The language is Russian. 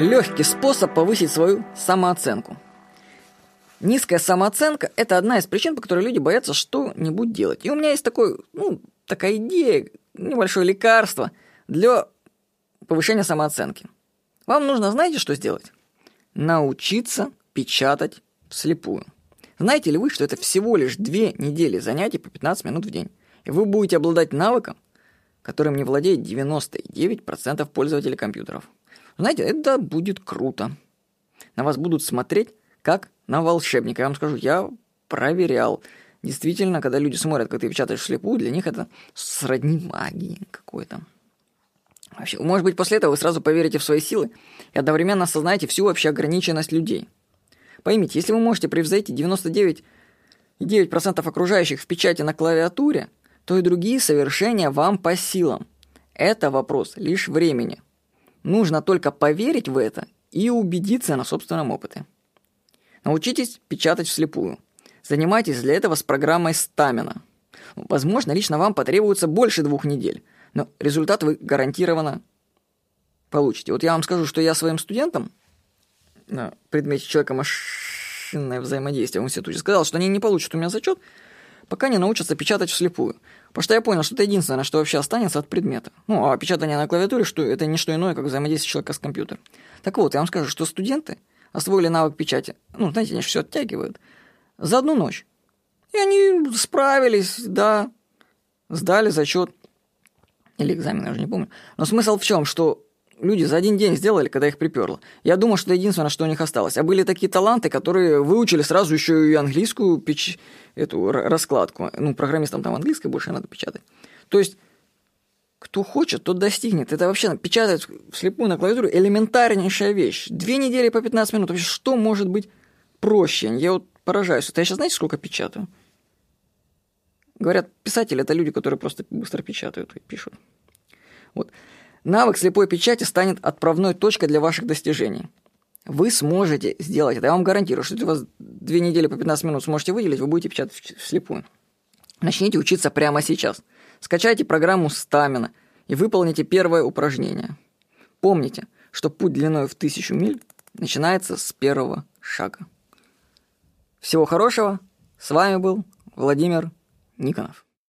легкий способ повысить свою самооценку. Низкая самооценка – это одна из причин, по которой люди боятся что-нибудь делать. И у меня есть такой, ну, такая идея, небольшое лекарство для повышения самооценки. Вам нужно, знаете, что сделать? Научиться печатать вслепую. Знаете ли вы, что это всего лишь две недели занятий по 15 минут в день? И вы будете обладать навыком, которым не владеет 99% пользователей компьютеров. Знаете, это будет круто. На вас будут смотреть как на волшебника. Я вам скажу, я проверял. Действительно, когда люди смотрят, как ты печатаешь вслепую, для них это сродни магии какой-то. Вообще, может быть, после этого вы сразу поверите в свои силы и одновременно осознаете всю вообще ограниченность людей. Поймите, если вы можете превзойти 99,9% окружающих в печати на клавиатуре, то и другие совершения вам по силам. Это вопрос лишь времени. Нужно только поверить в это и убедиться на собственном опыте. Научитесь печатать вслепую. Занимайтесь для этого с программой Стамина. Возможно, лично вам потребуется больше двух недель, но результат вы гарантированно получите. Вот я вам скажу, что я своим студентам на предмете человека-машинное взаимодействие в институте сказал, что они не получат у меня зачет, пока не научатся печатать вслепую. Потому что я понял, что это единственное, что вообще останется от предмета. Ну, а печатание на клавиатуре, что это не что иное, как взаимодействие человека с компьютером. Так вот, я вам скажу, что студенты освоили навык печати, ну, знаете, они все оттягивают, за одну ночь. И они справились, да, сдали зачет. Или экзамен, я уже не помню. Но смысл в чем, что люди за один день сделали, когда их приперло. Я думал, что это единственное, что у них осталось. А были такие таланты, которые выучили сразу еще и английскую печ... эту раскладку. Ну, программистам там английской больше надо печатать. То есть, кто хочет, тот достигнет. Это вообще печатать вслепую на клавиатуре элементарнейшая вещь. Две недели по 15 минут. Вообще, что может быть проще? Я вот поражаюсь. Это я сейчас знаете, сколько печатаю? Говорят, писатели – это люди, которые просто быстро печатают и пишут. Вот. Навык слепой печати станет отправной точкой для ваших достижений. Вы сможете сделать это. Я вам гарантирую, что если у вас две недели по 15 минут сможете выделить, вы будете печатать вслепую. Начните учиться прямо сейчас. Скачайте программу Стамина и выполните первое упражнение. Помните, что путь длиной в тысячу миль начинается с первого шага. Всего хорошего. С вами был Владимир Никонов.